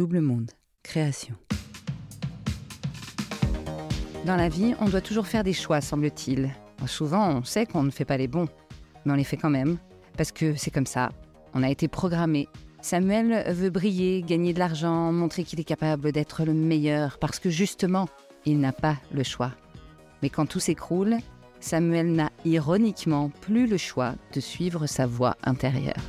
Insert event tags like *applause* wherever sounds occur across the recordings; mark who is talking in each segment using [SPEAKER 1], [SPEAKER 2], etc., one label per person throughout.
[SPEAKER 1] Double Monde, création. Dans la vie, on doit toujours faire des choix, semble-t-il. Souvent, on sait qu'on ne fait pas les bons, mais on les fait quand même, parce que c'est comme ça. On a été programmé. Samuel veut briller, gagner de l'argent, montrer qu'il est capable d'être le meilleur, parce que justement, il n'a pas le choix. Mais quand tout s'écroule, Samuel n'a ironiquement plus le choix de suivre sa voie intérieure.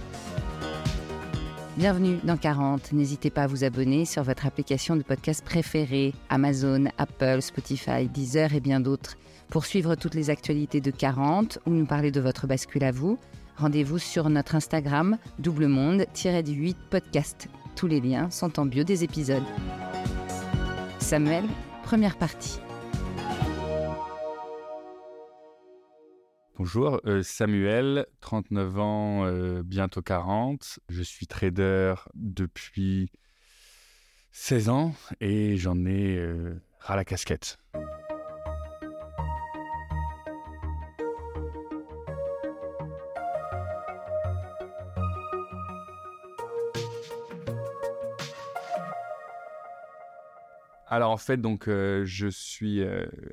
[SPEAKER 1] Bienvenue dans 40. N'hésitez pas à vous abonner sur votre application de podcast préférée, Amazon, Apple, Spotify, Deezer et bien d'autres. Pour suivre toutes les actualités de 40 ou nous parler de votre bascule à vous, rendez-vous sur notre Instagram, double monde-8 podcast. Tous les liens sont en bio des épisodes. Samuel, première partie.
[SPEAKER 2] Bonjour, euh, Samuel, 39 ans, euh, bientôt 40. Je suis trader depuis 16 ans et j'en ai euh, ras la casquette. Alors en fait, donc je suis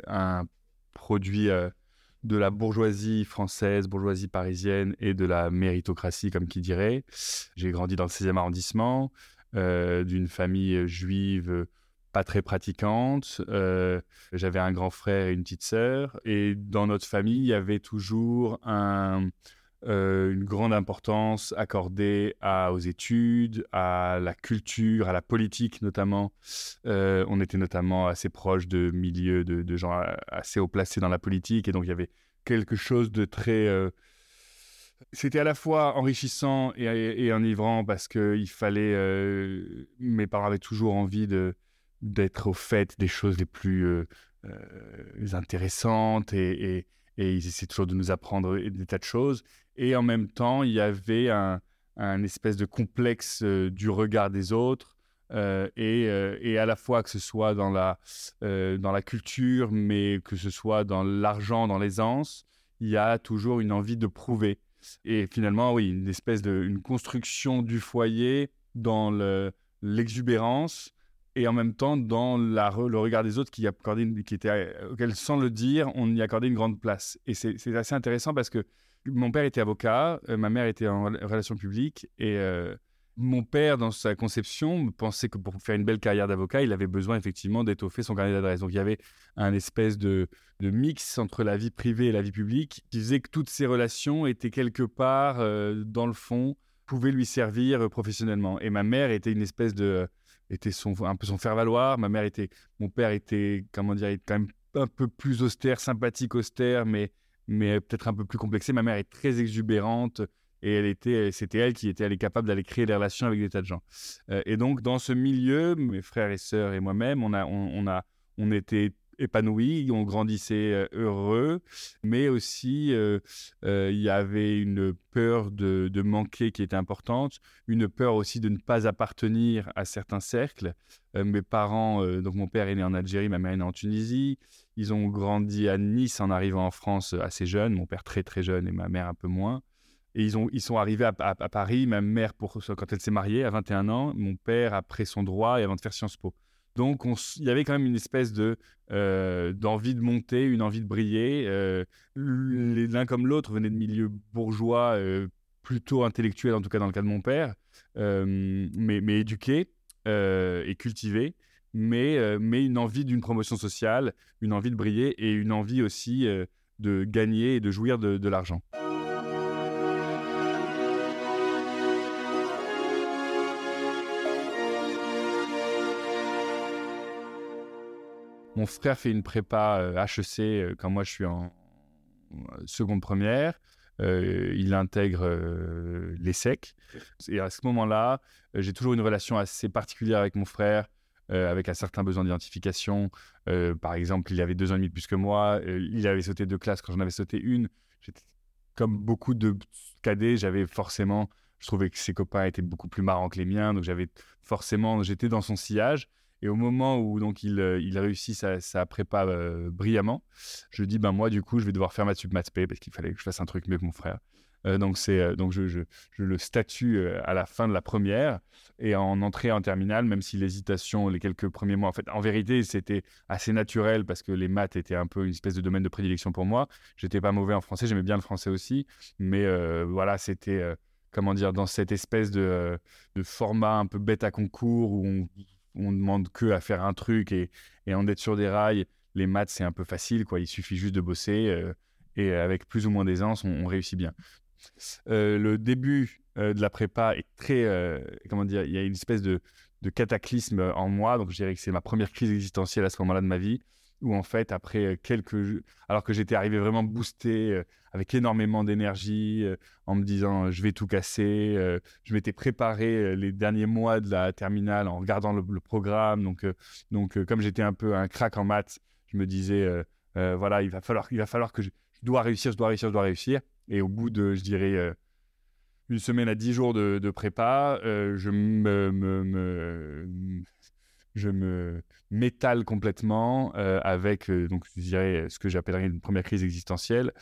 [SPEAKER 2] un produit de la bourgeoisie française, bourgeoisie parisienne et de la méritocratie, comme qui dirait. J'ai grandi dans le 16e arrondissement, euh, d'une famille juive pas très pratiquante. Euh, j'avais un grand frère et une petite sœur. Et dans notre famille, il y avait toujours un, euh, une grande importance accordée aux études, à la culture, à la politique notamment. Euh, on était notamment assez proche de milieux de, gens assez haut placés dans la politique et donc il y avait quelque chose de très... Euh, c'était à la fois enrichissant et, enivrant parce que il fallait... mes parents avaient toujours envie d'être au fait des choses les plus intéressantes et ils essaient toujours de nous apprendre des tas de choses. Et en même temps, il y avait un, espèce de complexe euh, du regard des autres. Euh, euh, et, à la fois que ce soit dans la, dans la culture, mais que ce soit dans l'argent, dans l'aisance, il y a toujours une envie de prouver. Et finalement, oui, une espèce de une construction du foyer dans l'exubérance et en même temps dans le regard des autres qui, accordait qui était, auquel, sans le dire, on y accordait une grande place. Et c'est assez intéressant parce que mon père était avocat, euh, ma mère était en relations publiques et euh, mon père, dans sa conception, pensait que pour faire une belle carrière d'avocat, il avait besoin effectivement d'étoffer son carnet d'adresse. Donc il y avait un espèce de, mix entre la vie privée et la vie publique qui faisait que toutes ces relations étaient quelque part, euh, dans le fond, pouvaient lui servir professionnellement. Et ma mère était une espèce de était son, un peu son faire-valoir. Ma mère était, mon père était, comment dire, quand même un peu plus austère, sympathique, austère, mais, mais peut-être un peu plus complexé. Ma mère est très exubérante et elle était, c'était elle qui était, elle est capable d'aller créer des relations avec des tas de gens. Euh, et donc, dans ce milieu, mes frères et sœurs et moi-même, on a, on, a, on était épanoui, on grandissait heureux, mais aussi il y avait une peur de, manquer qui était importante, une peur aussi de ne pas appartenir à certains cercles. mes parents, donc mon père est né en Algérie, ma mère est née en Tunisie, ils ont grandi à Nice en arrivant en France assez jeune, mon père très très jeune et ma mère un peu moins. Et ils, ont, ils sont arrivés à, à Paris, ma mère pour, quand elle s'est mariée à 21 ans, mon père après son droit et avant de faire Sciences Po. Donc, il y avait quand même une espèce de euh, d'envie de monter, une envie de briller. Euh, l'un comme l'autre venaient de milieux bourgeois, euh, plutôt intellectuels, en tout cas dans le cas de mon père, mais, mais éduqués et cultivés, mais, mais une envie d'une promotion sociale, une envie de briller et une envie aussi de gagner et de jouir de l'argent. Mon frère fait une prépa HEC euh, quand moi je suis en seconde première. Euh, il intègre euh, l'ESSEC. Et à ce moment-là, j'ai toujours une relation assez particulière avec mon frère, avec un certain besoin d'identification. par exemple, il avait deux ans et demi de plus que moi. il avait sauté deux classes quand j'en avais sauté une. Comme beaucoup de cadets, j'avais forcément, je trouvais que ses copains étaient beaucoup plus marrants que les miens, donc j'avais forcément, j'étais dans son sillage. Et au moment où donc il, euh, réussit sa, prépa euh, brillamment, je dis ben moi du coup je vais devoir faire ma sup maths parce qu'il fallait que je fasse un truc mieux que mon frère. donc c'est donc je, le statue à la fin de la première et en entrée en terminale, même si l'hésitation les quelques premiers mois, en fait, en vérité, c'était assez naturel parce que les maths étaient un peu une espèce de domaine de prédilection pour moi. J'étais pas mauvais en français, j'aimais bien le français aussi, mais voilà, c'était comment dire dans cette espèce de, de, format un peu bête à concours où on, on demande que à faire un truc et, et en être sur des rails les maths, c'est un peu facile, quoi. Il suffit juste de bosser euh, et avec plus ou moins d'aisance, on, réussit bien. Euh, le début euh, de la prépa est très, comment dire, il y a une espèce de, de, cataclysme en moi, donc je dirais que c'est ma première crise existentielle à ce moment-là de ma vie, où en fait, après quelques, alors que j'étais arrivé vraiment boosté, avec énormément d'énergie, en me disant je vais tout casser, je m'étais préparé les derniers mois de la terminale en regardant le, programme, donc, donc comme j'étais un peu un crack en maths, je me disais, euh, euh, voilà, il va falloir, il va falloir que je, dois réussir, je dois réussir, je dois réussir. Et au bout de, je dirais, euh, une semaine à dix jours de, prépa, je me, je me m'étale complètement avec, donc, je dirais, ce que j'appellerais une première crise existentielle,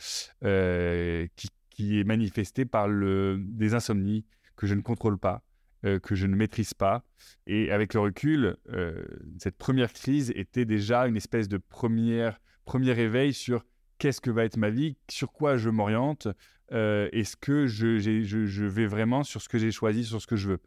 [SPEAKER 2] qui, qui, est manifestée par le, des insomnies que je ne contrôle pas, euh, que je ne maîtrise pas. Et avec le recul, euh, cette première crise était déjà une espèce de première, premier éveil sur qu'est-ce que va être ma vie, sur quoi je m'oriente, euh, est-ce que je, vais vraiment sur ce que j'ai choisi, sur ce que je veux?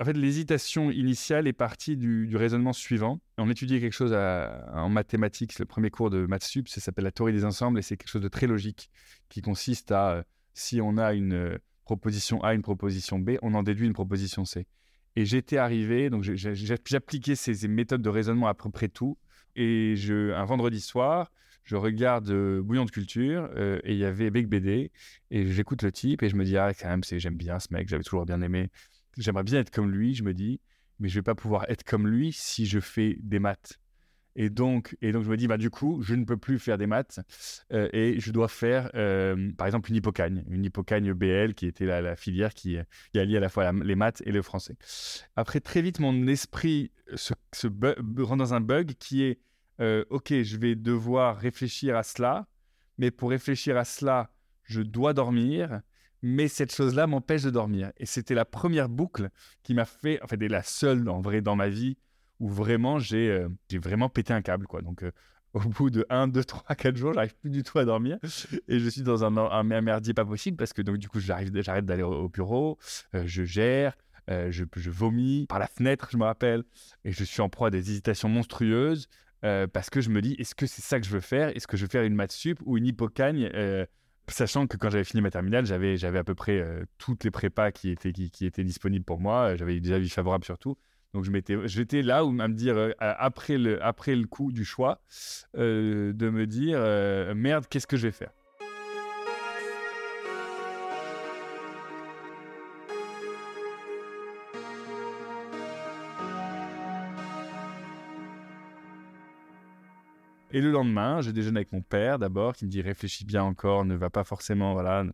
[SPEAKER 2] En fait, l'hésitation initiale est partie du, raisonnement suivant. On étudiait quelque chose en mathématiques, le premier cours de maths sup, ça s'appelle la théorie des ensembles, et c'est quelque chose de très logique qui consiste à, si on a une proposition A, une proposition B, on en déduit une proposition C. Et j'étais arrivé, donc j'appliquais ces méthodes de raisonnement à peu près tout. Et un vendredi soir, je regarde euh, Bouillon de culture euh, et il y avait Big BD et j'écoute le type et je me dis ah quand même j'aime bien ce mec, j'avais toujours bien aimé. J'aimerais bien être comme lui, je me dis, mais je vais pas pouvoir être comme lui si je fais des maths. Et donc, et donc, je me dis, bah, du coup, je ne peux plus faire des maths euh, et je dois faire, par exemple, une hypocagne, une hypocagne BL qui était la, filière qui, qui allie à la fois les maths et le français. Après, très vite, mon esprit se, se rentre dans un bug qui est, euh, OK, je vais devoir réfléchir à cela, mais pour réfléchir à cela, je dois dormir. Mais cette chose-là m'empêche de dormir. Et c'était la première boucle qui m'a fait, en fait, et la seule en vrai dans ma vie où vraiment j'ai euh, vraiment pété un câble. Quoi. Donc, euh, *laughs* au bout de 1, 2, 3, 4 jours, j'arrive plus du tout à dormir et je suis dans un, un, merdier pas possible parce que donc, du coup, j'arrive, j'arrête d'aller au, bureau, je gère, je, vomis par la fenêtre, je me rappelle, et je suis en proie à des hésitations monstrueuses parce que je me dis, est-ce que c'est ça que je veux faire? Est-ce que je veux faire une maths sup ou une hypocagne Sachant que quand j'avais fini ma terminale, j'avais, j'avais à peu près toutes les prépas qui étaient, qui, étaient disponibles pour moi. J'avais des avis favorables surtout. Donc je m'étais, j'étais là où à me dire euh, après le après le coup du choix euh, de me dire euh, merde qu'est-ce que je vais faire? Et le lendemain, je déjeune avec mon père d'abord, qui me dit réfléchis bien encore, ne va pas forcément, voilà,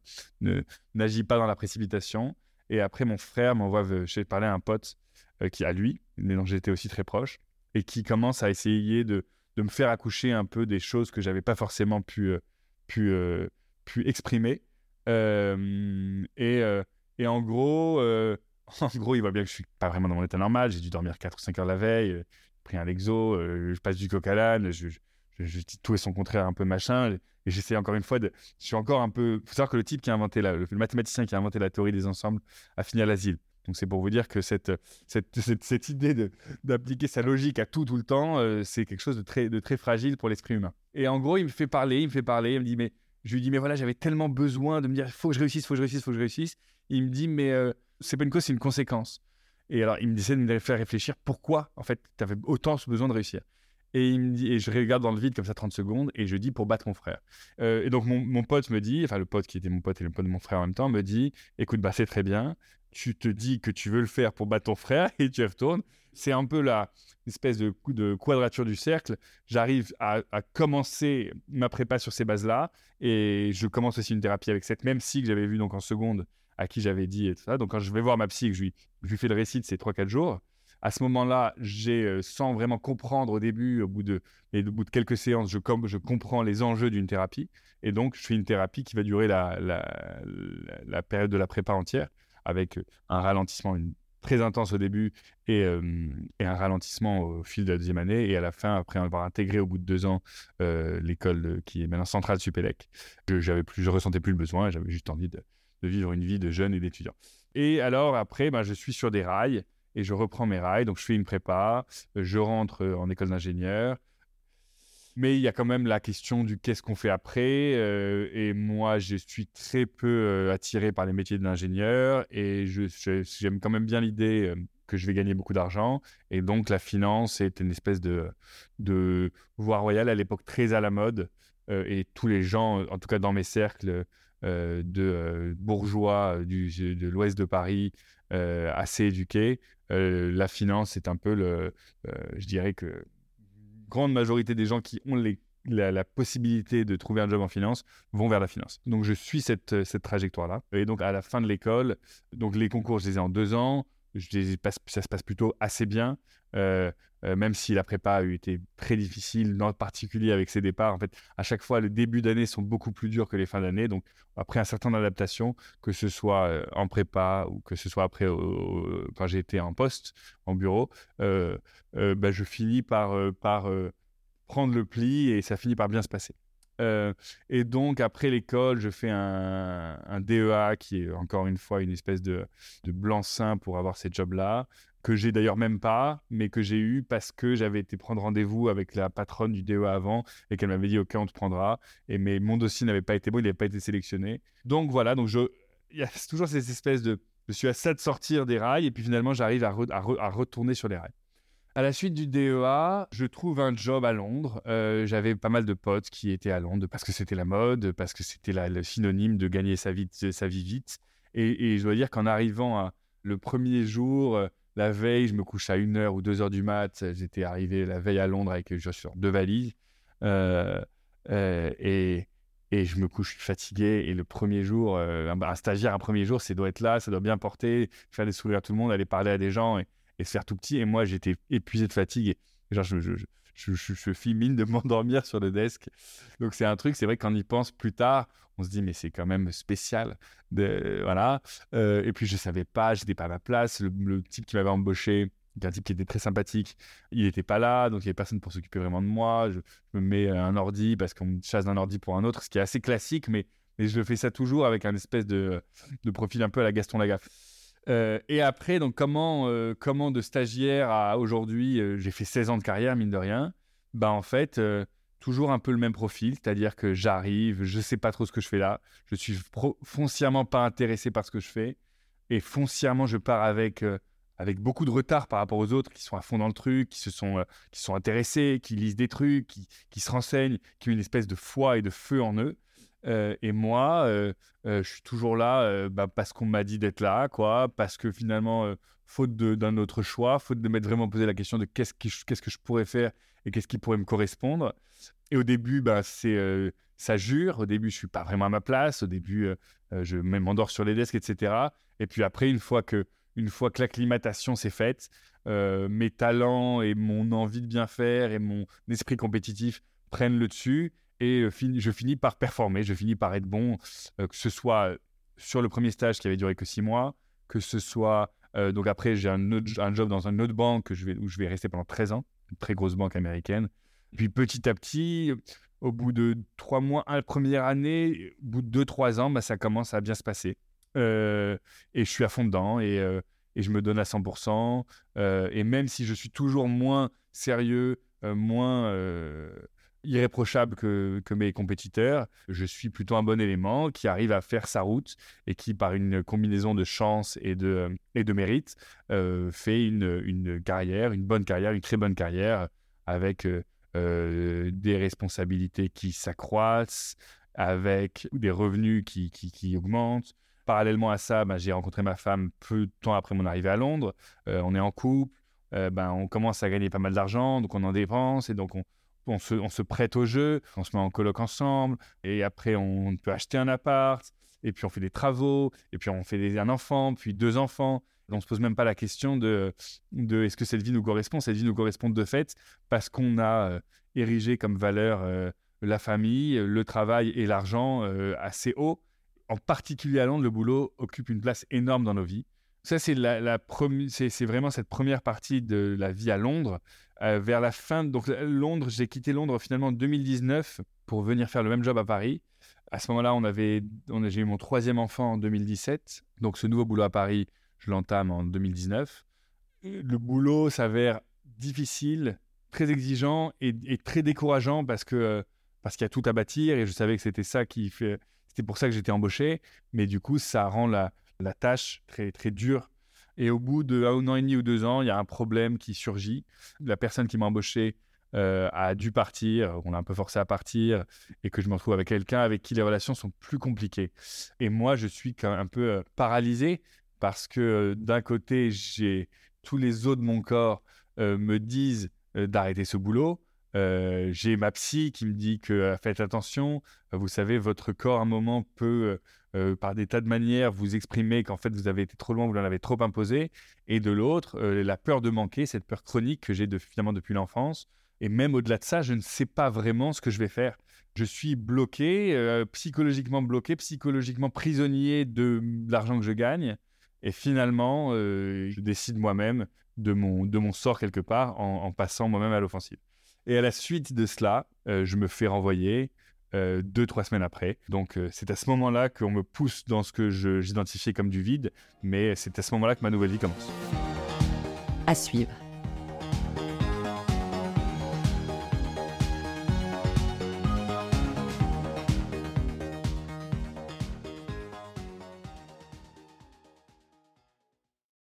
[SPEAKER 2] ne n'agis pas dans la précipitation. Et après, mon frère m'envoie, j'ai parlé à un pote euh, qui a lui, mais dont j'étais aussi très proche, et qui commence à essayer de, de me faire accoucher un peu des choses que j'avais pas forcément pu, euh, pu, euh, pu exprimer. et, et en gros, *laughs* en gros, il voit bien que je suis pas vraiment dans mon état normal. J'ai dû dormir 4 ou 5 heures la veille, pris un Lexo, je passe du à je, je, dis tout et son contraire un peu machin. Et j'essaie encore une fois de. Je suis encore un peu. Il faut savoir que le type qui a inventé la, le mathématicien qui a inventé la théorie des ensembles a fini à l'asile. Donc c'est pour vous dire que cette, idée d'appliquer sa logique à tout tout le temps, euh, c'est quelque chose de très, fragile pour l'esprit humain. Et en gros, il me fait parler, il me fait parler, il me dit, mais je lui dis, mais voilà, j'avais tellement besoin de me dire, il faut que je réussisse, il faut que je réussisse, il faut que je réussisse. il me dit, mais euh, c'est pas une cause, c'est une conséquence. Et alors, il me essaie de me faire réfléchir pourquoi, en fait, tu avais autant ce besoin de réussir. Et, il me dit, et je regarde dans le vide comme ça 30 secondes et je dis pour battre mon frère. Euh, et donc mon, mon, pote me dit, enfin le pote qui était mon pote et le pote de mon frère en même temps, me dit, écoute, bah c'est très bien, tu te dis que tu veux le faire pour battre ton frère *laughs* et tu retournes. C'est un peu la espèce de, de quadrature du cercle. J'arrive à, commencer ma prépa sur ces bases-là et je commence aussi une thérapie avec cette même psy que j'avais vue donc en seconde à qui j'avais dit et tout ça. Donc quand je vais voir ma psy que je lui, je lui fais le récit de ces 3-4 jours, à ce moment-là, j'ai, sans vraiment comprendre au début, au bout de, quelques séances, je, com je comprends les enjeux d'une thérapie. Et donc, je fais une thérapie qui va durer la, période de la prépa entière, avec un ralentissement très intense au début et, et, un ralentissement au fil de la deuxième année. Et à la fin, après avoir intégré au bout de deux ans l'école qui est maintenant centrale Supélec, je, plus, je ressentais plus le besoin, j'avais juste envie de, de, vivre une vie de jeune et d'étudiant. Et alors, après, ben, je suis sur des rails et je reprends mes rails. Donc, je fais une prépa, je rentre en école d'ingénieur. Mais il y a quand même la question du qu'est-ce qu'on fait après. Euh, et moi, je suis très peu euh, attiré par les métiers de l'ingénieur. Et j'aime quand même bien l'idée euh, que je vais gagner beaucoup d'argent. Et donc, la finance est une espèce de, de voie royale à l'époque très à la mode. et tous les gens, en tout cas dans mes cercles de bourgeois du, de l'ouest de Paris, assez éduqués, la finance est un peu le. je dirais que grande majorité des gens qui ont la, possibilité de trouver un job en finance vont vers la finance. Donc je suis cette, cette trajectoire-là. Et donc à la fin de l'école, donc les concours, je les ai en deux ans. Ça se passe plutôt assez bien, euh, euh, même si la prépa a été très difficile, en particulier avec ses départs. En fait, à chaque fois, les débuts d'année sont beaucoup plus durs que les fins d'année. Donc, après un certain adaptation, que ce soit euh, en prépa ou que ce soit après quand j'ai été en poste, en bureau, bah, je finis par prendre le pli et ça finit par bien se passer. Euh, et donc, après l'école, je fais un, DEA qui est encore une fois une espèce de, blanc-seing pour avoir ces jobs-là, que j'ai d'ailleurs même pas, mais que j'ai eu parce que j'avais été prendre rendez-vous avec la patronne du DEA avant et qu'elle m'avait dit OK, on te prendra. Et mais mon dossier n'avait pas été bon, il n'avait pas été sélectionné. Donc voilà, donc il y a *laughs* toujours cette espèce de, je suis à ça de sortir des rails et puis finalement j'arrive à, à retourner sur les rails. À la suite du DEA, je trouve un job à Londres. Euh, j'avais pas mal de potes qui étaient à Londres parce que c'était la mode, parce que c'était le synonyme de gagner sa vie, sa vie vite. Et, je dois dire qu'en arrivant le premier jour, euh, la veille, je me couche à 1h ou 2h du mat. J'étais arrivé la veille à Londres avec sur deux valises. Euh, et, et, je me couche fatigué. Et le premier jour, un, stagiaire, un premier jour, c'est doit être là, ça doit bien porter, faire des sourires à tout le monde, aller parler à des gens. Et, et se faire tout petit. Et moi, j'étais épuisé de fatigue. Et genre, je, je, je, je, fis mine de *laughs* m'endormir sur le desk. Donc, c'est un truc, c'est vrai qu'on y pense plus tard, on se dit, mais c'est quand même spécial. De, voilà. Euh, et puis, je savais pas, j'étais pas à ma place. Le, type qui m'avait embauché, un type qui était très sympathique, il n'était pas là, donc il n'y avait personne pour s'occuper vraiment de moi. Je, me mets un ordi parce qu'on me chasse d'un ordi pour un autre, ce qui est assez classique, mais, mais je fais ça toujours avec un espèce de, de profil un peu à la Gaston Lagaffe. Euh, et après, donc comment, euh, comment de stagiaire à aujourd'hui, euh, j'ai fait 16 ans de carrière, mine de rien, bah en fait, toujours un peu le même profil, c'est-à-dire que j'arrive, je ne sais pas trop ce que je fais là, je suis foncièrement pas intéressé par ce que je fais, et foncièrement, je pars avec, avec beaucoup de retard par rapport aux autres qui sont à fond dans le truc, qui se sont, qui sont intéressés, qui lisent des trucs, qui, qui se renseignent, qui ont une espèce de foi et de feu en eux. Euh, et moi, euh, euh, je suis toujours là bah, parce qu'on m'a dit d'être là, quoi, parce que finalement, faute d'un autre choix, faute de m'être vraiment posé la question de qu'est-ce, que je pourrais faire et qu'est-ce qui pourrait me correspondre. Et au début, bah, c'est, ça jure. Au début, je suis pas vraiment à ma place. Au début, je m'endors sur les desks, etc. Et puis après, une fois que, une fois que l'acclimatation s'est faite, mes talents et mon envie de bien faire et mon esprit compétitif prennent le dessus et je finis par performer, je finis par être bon, que ce soit sur le premier stage qui avait duré que six mois, que ce soit donc après j'ai un, job dans une autre banque où je vais, rester pendant 13 ans, une très grosse banque américaine. Puis petit à petit, au bout de trois mois, la première année, au bout de deux, trois ans, bah, ça commence à bien se passer. et je suis à fond dedans et je me donne à 100%. et même si je suis toujours moins sérieux, moins irréprochable que, mes compétiteurs. Je suis plutôt un bon élément qui arrive à faire sa route et qui, par une combinaison de chance et de, et de mérite, euh, fait une, une, carrière, une bonne carrière, une très bonne carrière avec euh, euh, des responsabilités qui s'accroissent, avec des revenus qui, qui, augmentent. Parallèlement à ça, bah, j'ai rencontré ma femme peu de temps après mon arrivée à Londres. on est en couple. ben, on commence à gagner pas mal d'argent, donc on en dépense et donc on, on se, prête au jeu, on se met en coloc ensemble, et après on peut acheter un appart, et puis on fait des travaux, et puis on fait un enfant, puis deux enfants, On ne se pose même pas la question de, de est-ce que cette vie nous correspond? Cette vie nous correspond de fait parce qu'on a érigé comme valeur la famille, le travail et l'argent assez haut. En particulier à Londres, le boulot occupe une place énorme dans nos vies. Ça, c'est la, c'est vraiment cette première partie de la vie à Londres. Euh, vers la fin, donc Londres, j'ai quitté Londres finalement en 2019 pour venir faire le même job à Paris. À ce moment-là, on avait, j'ai eu mon troisième enfant en 2017. Donc ce nouveau boulot à Paris, je l'entame en 2019. Le boulot s'avère difficile, très exigeant et, très décourageant parce que parce qu'il y a tout à bâtir et je savais que c'était ça qui fait, c'était pour ça que j'étais embauché. Mais du coup, ça rend la, la tâche très, très dure. Et au bout de un an et demi ou deux ans, il y a un problème qui surgit. La personne qui m'a embauché euh, a dû partir, on l'a un peu forcé à partir, et que je me retrouve avec quelqu'un avec qui les relations sont plus compliquées. Et moi, je suis un peu euh, paralysé parce que euh, d'un côté, j'ai tous les os de mon corps me disent d'arrêter ce boulot. j'ai ma psy qui me dit que faites attention, vous savez, votre corps à un moment peut euh, par des tas de manières, vous exprimez qu'en fait vous avez été trop loin, vous en avez trop imposé, et de l'autre, euh, la peur de manquer, cette peur chronique que j'ai finalement depuis l'enfance. Et même au-delà de ça, je ne sais pas vraiment ce que je vais faire. Je suis bloqué, euh, psychologiquement bloqué, psychologiquement prisonnier de, l'argent que je gagne. Et finalement, je décide moi-même de mon, de mon sort quelque part en passant moi-même à l'offensive. Et à la suite de cela, je me fais renvoyer. Euh, deux, trois semaines après. Donc euh, c'est à ce moment-là qu'on me pousse dans ce que j'identifiais comme du vide, mais c'est à ce moment-là que ma nouvelle vie commence.
[SPEAKER 1] À suivre.